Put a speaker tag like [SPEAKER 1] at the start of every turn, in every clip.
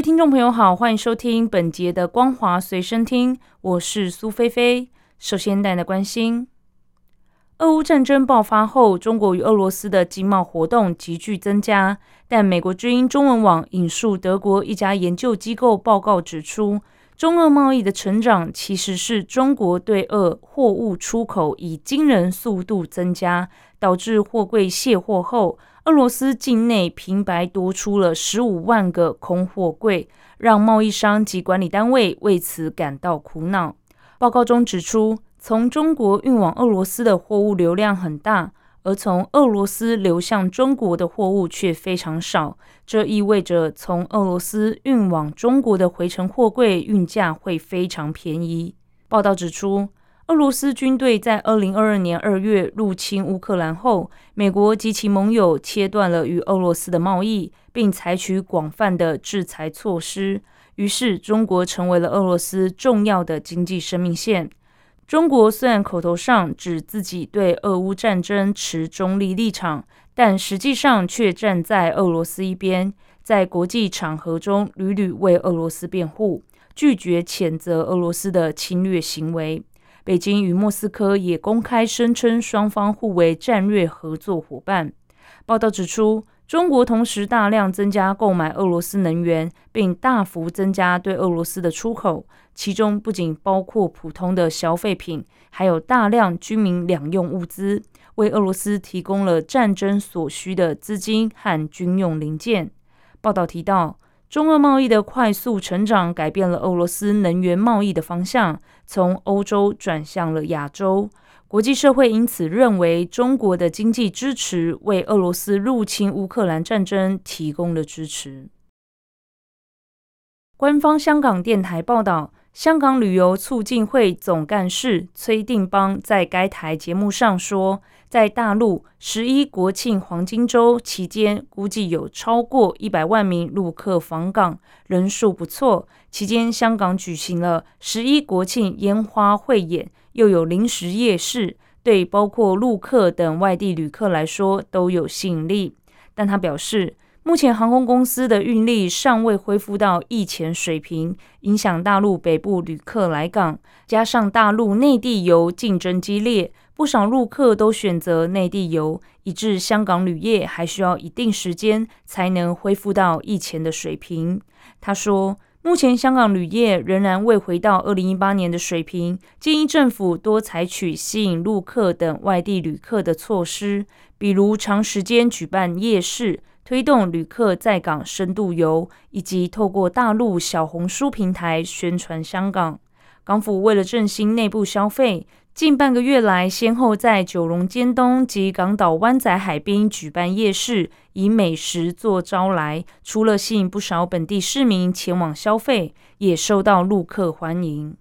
[SPEAKER 1] 位听众朋友好，欢迎收听本节的《光华随身听》，我是苏菲菲。首先带来关心，俄乌战争爆发后，中国与俄罗斯的经贸活动急剧增加。但美国之音中文网引述德国一家研究机构报告指出，中俄贸易的成长其实是中国对俄货物出口以惊人速度增加，导致货柜卸货后，俄罗斯境内平白多出了十五万个空货柜，让贸易商及管理单位为此感到苦恼。报告中指出，从中国运往俄罗斯的货物流量很大。而从俄罗斯流向中国的货物却非常少，这意味着从俄罗斯运往中国的回程货柜运价会非常便宜。报道指出，俄罗斯军队在二零二二年二月入侵乌克兰后，美国及其盟友切断了与俄罗斯的贸易，并采取广泛的制裁措施，于是中国成为了俄罗斯重要的经济生命线。中国虽然口头上指自己对俄乌战争持中立立场，但实际上却站在俄罗斯一边，在国际场合中屡屡为俄罗斯辩护，拒绝谴责俄罗斯的侵略行为。北京与莫斯科也公开声称双方互为战略合作伙伴。报道指出。中国同时大量增加购买俄罗斯能源，并大幅增加对俄罗斯的出口，其中不仅包括普通的消费品，还有大量军民两用物资，为俄罗斯提供了战争所需的资金和军用零件。报道提到，中俄贸易的快速成长改变了俄罗斯能源贸易的方向，从欧洲转向了亚洲。国际社会因此认为，中国的经济支持为俄罗斯入侵乌克兰战争提供了支持。官方香港电台报道，香港旅游促进会总干事崔定邦在该台节目上说，在大陆十一国庆黄金周期间，估计有超过一百万名陆客访港，人数不错。期间，香港举行了十一国庆烟花汇演。又有临时夜市，对包括陆客等外地旅客来说都有吸引力。但他表示，目前航空公司的运力尚未恢复到疫前水平，影响大陆北部旅客来港。加上大陆内地游竞争激烈，不少陆客都选择内地游，以致香港旅业还需要一定时间才能恢复到疫前的水平。他说。目前香港旅业仍然未回到二零一八年的水平，建议政府多采取吸引陆客等外地旅客的措施，比如长时间举办夜市，推动旅客在港深度游，以及透过大陆小红书平台宣传香港。港府为了振兴内部消费。近半个月来，先后在九龙尖东及港岛湾仔海滨举办夜市，以美食做招来。除了吸引不少本地市民前往消费，也受到陆客欢迎。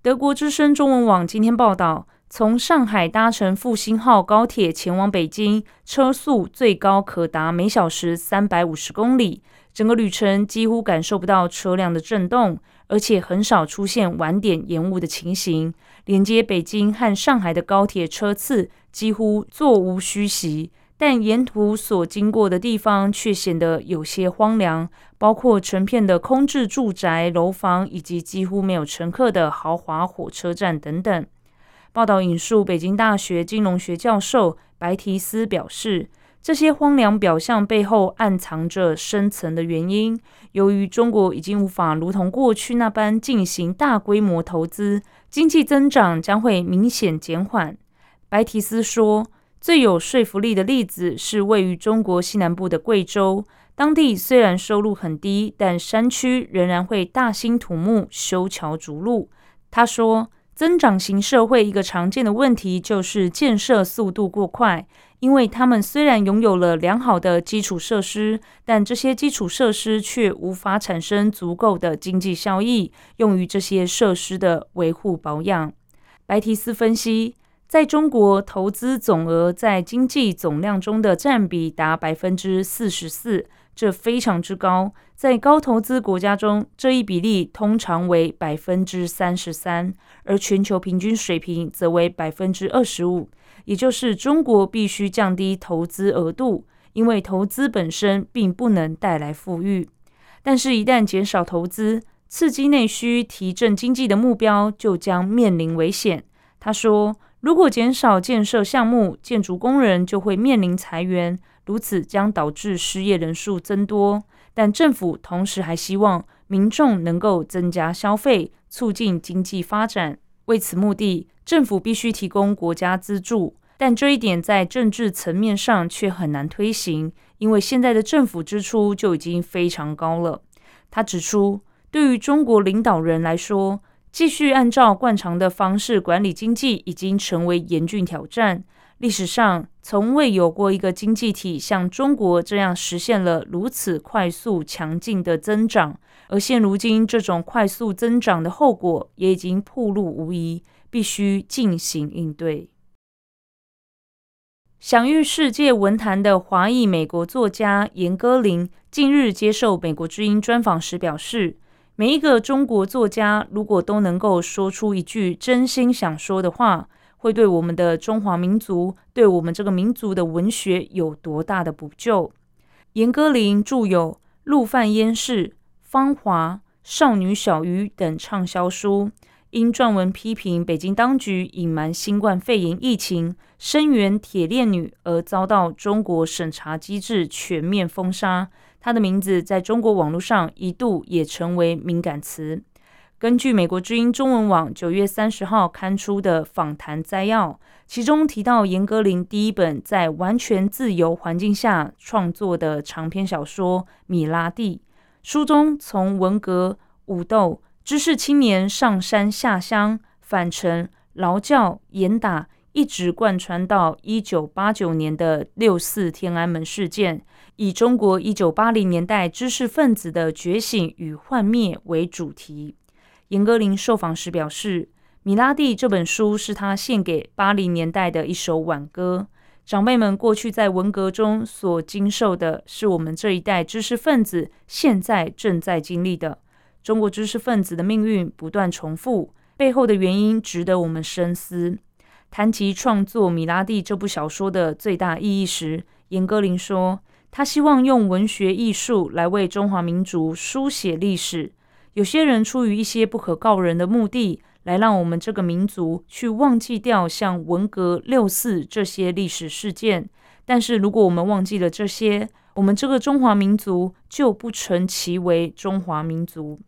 [SPEAKER 1] 德国之声中文网今天报道，从上海搭乘复兴号高铁前往北京，车速最高可达每小时三百五十公里，整个旅程几乎感受不到车辆的震动。而且很少出现晚点延误的情形，连接北京和上海的高铁车次几乎座无虚席，但沿途所经过的地方却显得有些荒凉，包括成片的空置住宅楼房以及几乎没有乘客的豪华火车站等等。报道引述北京大学金融学教授白提斯表示。这些荒凉表象背后暗藏着深层的原因。由于中国已经无法如同过去那般进行大规模投资，经济增长将会明显减缓。白提斯说，最有说服力的例子是位于中国西南部的贵州，当地虽然收入很低，但山区仍然会大兴土木、修桥筑路。他说。增长型社会一个常见的问题就是建设速度过快，因为他们虽然拥有了良好的基础设施，但这些基础设施却无法产生足够的经济效益，用于这些设施的维护保养。白提斯分析。在中国，投资总额在经济总量中的占比达百分之四十四，这非常之高。在高投资国家中，这一比例通常为百分之三十三，而全球平均水平则为百分之二十五。也就是中国必须降低投资额度，因为投资本身并不能带来富裕。但是，一旦减少投资，刺激内需、提振经济的目标就将面临危险。他说。如果减少建设项目，建筑工人就会面临裁员，如此将导致失业人数增多。但政府同时还希望民众能够增加消费，促进经济发展。为此目的，政府必须提供国家资助，但这一点在政治层面上却很难推行，因为现在的政府支出就已经非常高了。他指出，对于中国领导人来说，继续按照惯常的方式管理经济已经成为严峻挑战。历史上从未有过一个经济体像中国这样实现了如此快速强劲的增长，而现如今这种快速增长的后果也已经暴露无遗，必须进行应对。享誉世界文坛的华裔美国作家严歌苓近日接受美国之音专访时表示。每一个中国作家，如果都能够说出一句真心想说的话，会对我们的中华民族，对我们这个民族的文学有多大的补救？严歌苓著有《陆犯焉识》《芳华》《少女小鱼》等畅销书，因撰文批评北京当局隐瞒新冠肺炎疫情、声援铁链女而遭到中国审查机制全面封杀。他的名字在中国网络上一度也成为敏感词。根据美国之音中文网九月三十号刊出的访谈摘要，其中提到严歌苓第一本在完全自由环境下创作的长篇小说《米拉蒂》，书中从文革、武斗、知识青年上山下乡、返城、劳教、严打，一直贯穿到一九八九年的六四天安门事件。以中国一九八零年代知识分子的觉醒与幻灭为主题，严歌苓受访时表示，《米拉蒂》这本书是他献给八零年代的一首挽歌。长辈们过去在文革中所经受的，是我们这一代知识分子现在正在经历的。中国知识分子的命运不断重复，背后的原因值得我们深思。谈及创作《米拉蒂》这部小说的最大意义时，严歌苓说。他希望用文学艺术来为中华民族书写历史。有些人出于一些不可告人的目的，来让我们这个民族去忘记掉像文革、六四这些历史事件。但是，如果我们忘记了这些，我们这个中华民族就不成其为中华民族。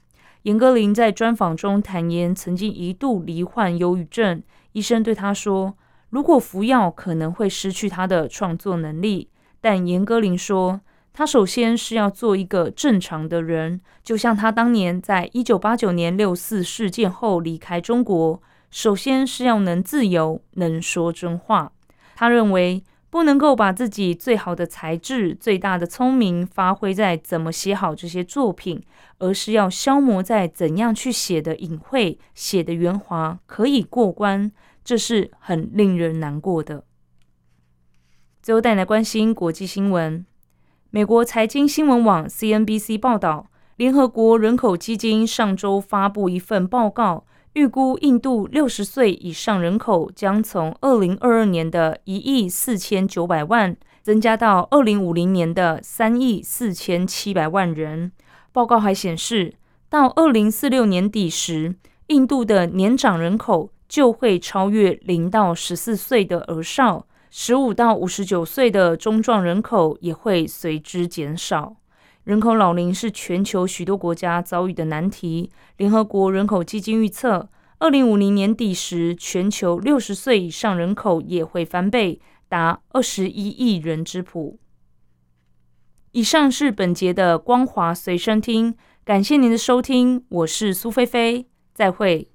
[SPEAKER 1] 严歌苓在专访中坦言，曾经一度罹患忧郁症，医生对他说，如果服药，可能会失去他的创作能力。但严歌苓说，他首先是要做一个正常的人，就像他当年在一九八九年六四事件后离开中国，首先是要能自由，能说真话。他认为不能够把自己最好的才智、最大的聪明发挥在怎么写好这些作品，而是要消磨在怎样去写的隐晦、写的圆滑，可以过关。这是很令人难过的。最后带来关心国际新闻。美国财经新闻网 CNBC 报道，联合国人口基金上周发布一份报告，预估印度六十岁以上人口将从二零二二年的一亿四千九百万增加到二零五零年的三亿四千七百万人。报告还显示，到二零四六年底时，印度的年长人口就会超越零到十四岁的儿少。十五到五十九岁的中壮人口也会随之减少。人口老龄是全球许多国家遭遇的难题。联合国人口基金预测，二零五零年底时，全球六十岁以上人口也会翻倍，达二十一亿人之谱。以上是本节的光华随身听，感谢您的收听，我是苏菲菲，再会。